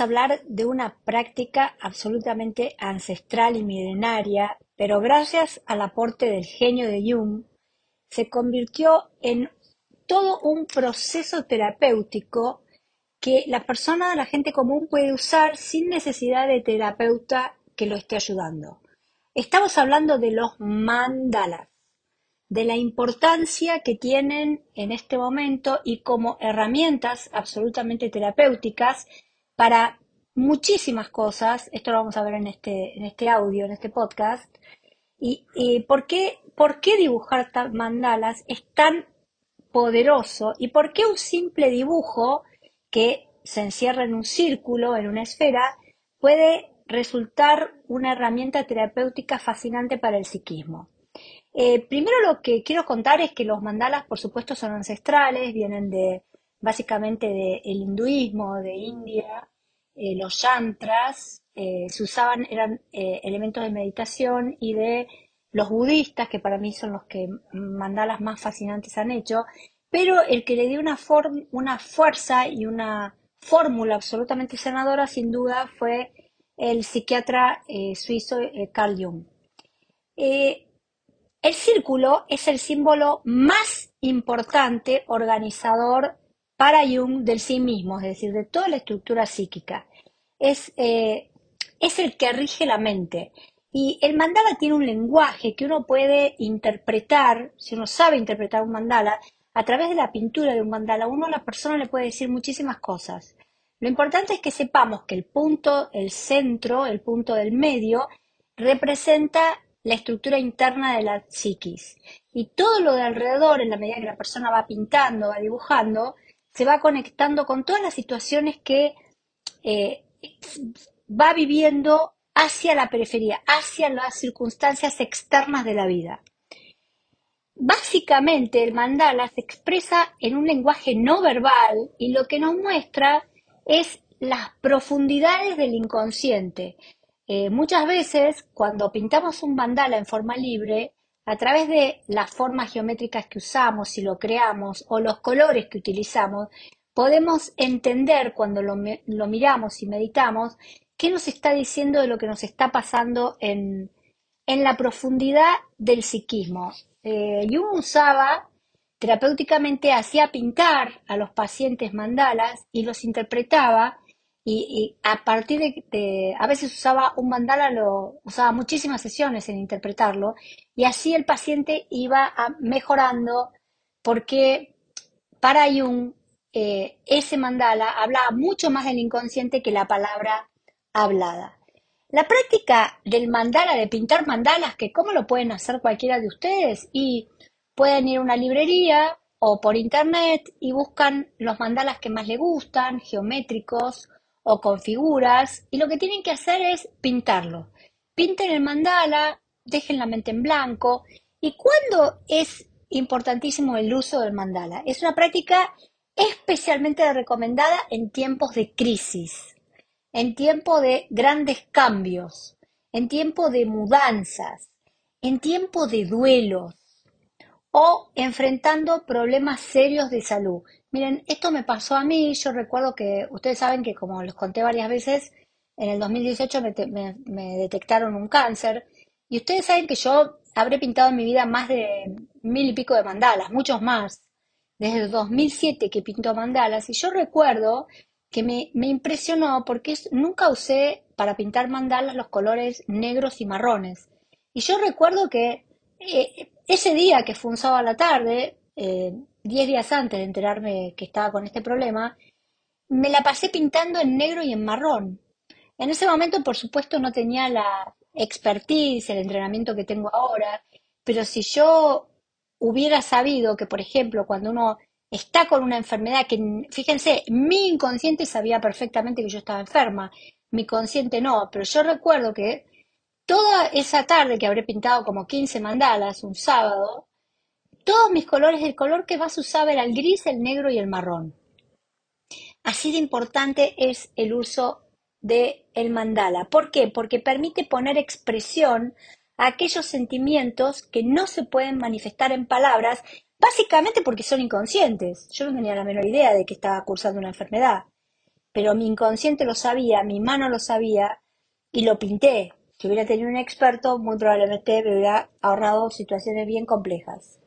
hablar de una práctica absolutamente ancestral y milenaria, pero gracias al aporte del genio de Jung, se convirtió en todo un proceso terapéutico que la persona, la gente común puede usar sin necesidad de terapeuta que lo esté ayudando. Estamos hablando de los mandalas, de la importancia que tienen en este momento y como herramientas absolutamente terapéuticas para muchísimas cosas. Esto lo vamos a ver en este, en este audio, en este podcast. Y, ¿por, qué, por qué dibujar mandalas es tan poderoso y por qué un simple dibujo que se encierra en un círculo, en una esfera, puede resultar una herramienta terapéutica fascinante para el psiquismo. Eh, primero lo que quiero contar es que los mandalas, por supuesto, son ancestrales, vienen de básicamente del hinduismo, de India, eh, los yantras eh, se usaban, eran elementos de meditación y de los budistas, que para mí son los que mandalas más fascinantes han hecho, pero el que le dio una, una fuerza y una fórmula absolutamente sanadora, sin duda, fue el psiquiatra suizo Carl Jung. El círculo es el símbolo más importante organizador para Jung del sí mismo, es decir, de toda la estructura psíquica. Es, eh, es el que rige la mente. Y el mandala tiene un lenguaje que uno puede interpretar, si uno sabe interpretar un mandala, a través de la pintura de un mandala, uno a la persona le puede decir muchísimas cosas. Lo importante es que sepamos que el punto, el centro, el punto del medio, representa la estructura interna de la psiquis. Y todo lo de alrededor, en la medida que la persona va pintando, va dibujando, se va conectando con todas las situaciones que eh, va viviendo hacia la periferia, hacia las circunstancias externas de la vida. Básicamente el mandala se expresa en un lenguaje no verbal y lo que nos muestra es las profundidades del inconsciente, eh, muchas veces, cuando pintamos un mandala en forma libre, a través de las formas geométricas que usamos, si lo creamos, o los colores que utilizamos, podemos entender cuando lo, miramos y meditamos qué nos está diciendo de lo que nos está pasando en, la profundidad del psiquismo. Eh, Jung usaba terapéuticamente, hacía pintar a los pacientes mandalas y los interpretaba y, a partir de, a veces usaba un mandala, lo usaba muchísimas sesiones en interpretarlo, y así el paciente iba mejorando, porque para Jung eh, ese mandala hablaba mucho más del inconsciente que la palabra hablada. La práctica del mandala, de pintar mandalas, que cómo lo pueden hacer cualquiera de ustedes, y pueden ir a una librería o por internet y buscan los mandalas que más les gustan, geométricos o con figuras y lo que tienen que hacer es pintarlo. Pinten el mandala, dejen la mente en blanco. ¿Y cuándo es importantísimo el uso del mandala? Es una práctica especialmente recomendada en tiempos de crisis, en tiempo de grandes cambios, en tiempo de mudanzas, en tiempo de duelos o enfrentando problemas serios de salud. Miren, esto me pasó a mí, yo recuerdo que ustedes saben que como les conté varias veces, en el 2018 me, me, detectaron un cáncer. Y ustedes saben que yo habré pintado en mi vida más de mil y pico de mandalas, muchos más, desde el 2007 que pinto mandalas. Y yo recuerdo que me, impresionó porque nunca usé para pintar mandalas los colores negros y marrones. Y yo recuerdo que eh, ese día que fue un sábado a la tarde, eh, diez días antes de enterarme que estaba con este problema, me la pasé pintando en negro y en marrón. En ese momento, por supuesto, no tenía la expertise, el entrenamiento que tengo ahora, pero si yo hubiera sabido que, por ejemplo, cuando uno está con una enfermedad que, fíjense, mi inconsciente sabía perfectamente que yo estaba enferma, mi consciente no, pero yo recuerdo que toda esa tarde que habré pintado como 15 mandalas un sábado, todos mis colores, el color que más usaba era el gris, el negro y el marrón. Así de importante es el uso del el mandala. ¿Por qué? Porque permite poner expresión a aquellos sentimientos que no se pueden manifestar en palabras, básicamente porque son inconscientes. Yo no tenía la menor idea de que estaba cursando una enfermedad. pero mi inconsciente lo sabía, mi mano lo sabía y lo pinté. Si hubiera tenido un experto, muy probablemente me hubiera ahorrado situaciones bien complejas.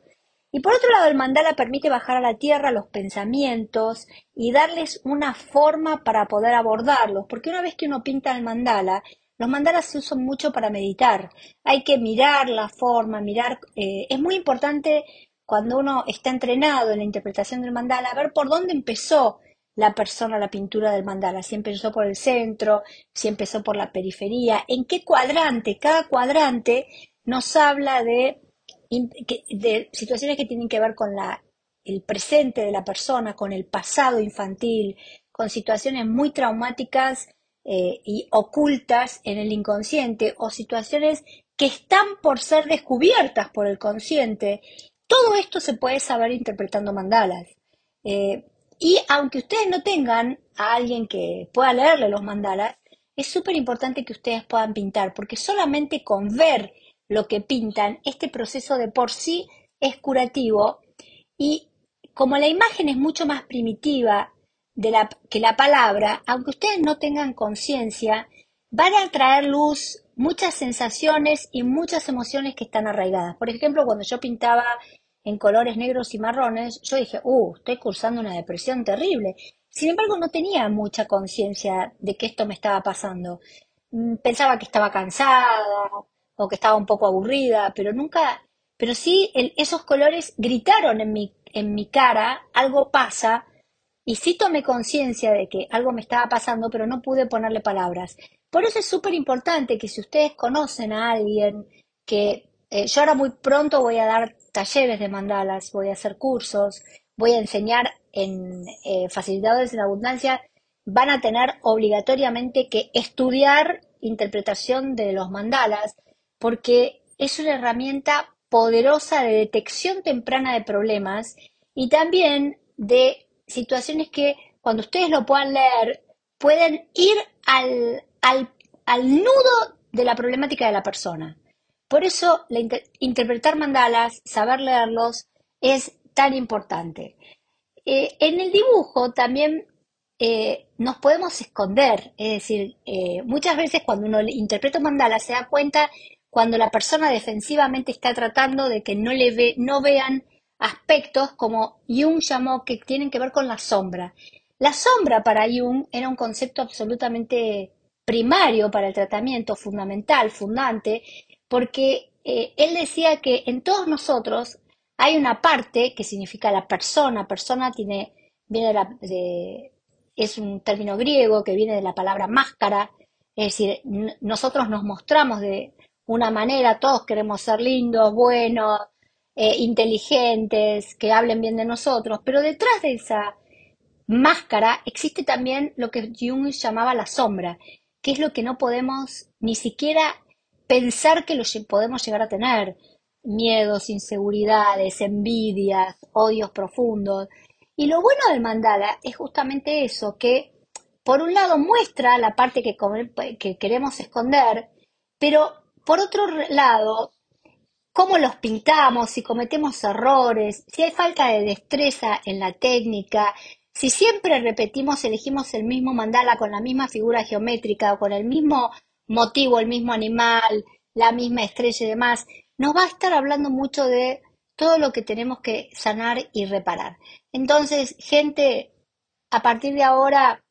Y por otro lado, el mandala permite bajar a la tierra los pensamientos y darles una forma para poder abordarlos, porque una vez que uno pinta el mandala, los mandalas se usan mucho para meditar. Hay que mirar la forma, mirar. Eh, es muy importante cuando uno está entrenado en la interpretación del mandala, ver por dónde empezó la persona la pintura del mandala, si empezó por el centro, si empezó por la periferia, en qué cuadrante, cada cuadrante nos habla de, de situaciones que tienen que ver con la, el presente de la persona, con el pasado infantil, con situaciones muy traumáticas eh, y ocultas en el inconsciente o situaciones que están por ser descubiertas por el consciente. Todo esto se puede saber interpretando mandalas. Eh, y aunque ustedes no tengan a alguien que pueda leerle los mandalas, es súper importante que ustedes puedan pintar, porque solamente con ver lo que pintan, este proceso de por sí es curativo y como la imagen es mucho más primitiva que la palabra, aunque ustedes no tengan conciencia, van a traer luz muchas sensaciones y muchas emociones que están arraigadas. Por ejemplo, cuando yo pintaba en colores negros y marrones, yo dije, uh, estoy cursando una depresión terrible. Sin embargo, no tenía mucha conciencia de que esto me estaba pasando. Mm, pensaba que estaba cansada que estaba un poco aburrida, pero nunca, pero sí esos colores gritaron en mi, en mi cara, algo pasa, y sí tomé conciencia de que algo me estaba pasando, pero no pude ponerle palabras. Por eso es súper importante que si ustedes conocen a alguien que eh, yo ahora muy pronto voy a dar talleres de mandalas, voy a hacer cursos, voy a enseñar en eh, facilitadores en abundancia, van a tener obligatoriamente que estudiar interpretación de los mandalas, porque es una herramienta poderosa de detección temprana de problemas y también de situaciones que cuando ustedes lo puedan leer, pueden ir al, al, nudo de la problemática de la persona. Por eso interpretar mandalas, saber leerlos, es tan importante. Eh, en el dibujo también eh, nos podemos esconder, es decir, eh, muchas veces cuando uno interpreta mandalas se da cuenta cuando la persona defensivamente está tratando de que no le ve, no vean aspectos como Jung llamó que tienen que ver con la sombra. La sombra para Jung era un concepto absolutamente primario para el tratamiento, fundamental, fundante, porque eh, él decía que en todos nosotros hay una parte que significa la persona. Persona tiene, viene de, es un término griego que viene de la palabra máscara, es decir, nosotros nos mostramos de una manera, todos queremos ser lindos, buenos, eh, inteligentes, que hablen bien de nosotros, pero detrás de esa máscara existe también lo que Jung llamaba la sombra, que es lo que no podemos ni siquiera pensar que lo podemos llegar a tener. Miedos, inseguridades, envidias, odios profundos. Y lo bueno del mandala es justamente eso, que por un lado muestra la parte que, que queremos esconder, pero por otro lado cómo los pintamos, si cometemos errores, si hay falta de destreza en la técnica, si siempre repetimos, elegimos el mismo mandala con la misma figura geométrica o con el mismo motivo, el mismo animal, la misma estrella y demás, nos va a estar hablando mucho de todo lo que tenemos que sanar y reparar. Entonces, gente, a partir de ahora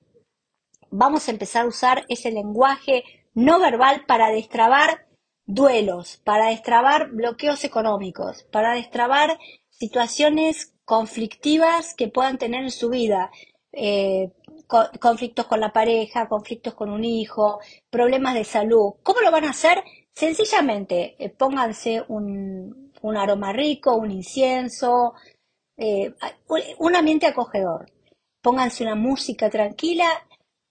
vamos a empezar a usar ese lenguaje no verbal para destrabar duelos, para destrabar bloqueos económicos, para destrabar situaciones conflictivas que puedan tener en su vida, eh, conflictos con la pareja, conflictos con un hijo, problemas de salud. ¿Cómo lo van a hacer? Sencillamente, eh, pónganse un, aroma rico, un incienso, eh, un ambiente acogedor. Pónganse una música tranquila,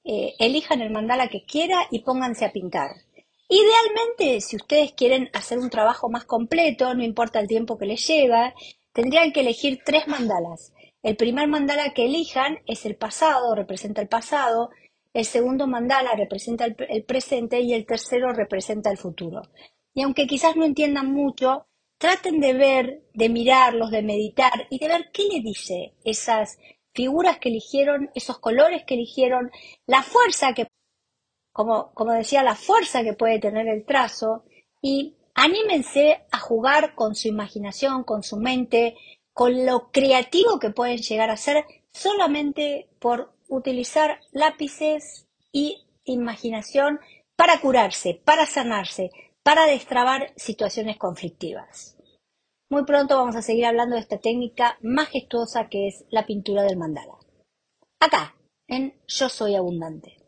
elijan el mandala que quiera y pónganse a pintar. Idealmente, si ustedes quieren hacer un trabajo más completo, no importa el tiempo que les lleva, tendrían que elegir tres mandalas. El primer mandala que elijan es el pasado, representa el pasado, el segundo mandala representa el, presente y el tercero representa el futuro. Y aunque quizás no entiendan mucho, traten de ver, de mirarlos, de meditar y de ver qué le dice esas figuras que eligieron, esos colores que eligieron, la fuerza que, como, decía, la fuerza que puede tener el trazo y anímense a jugar con su imaginación, con su mente, con lo creativo que pueden llegar a ser solamente por utilizar lápices y imaginación para curarse, para sanarse, para destrabar situaciones conflictivas. Muy pronto vamos a seguir hablando de esta técnica majestuosa que es la pintura del mandala. Acá, en Yo Soy Abundante.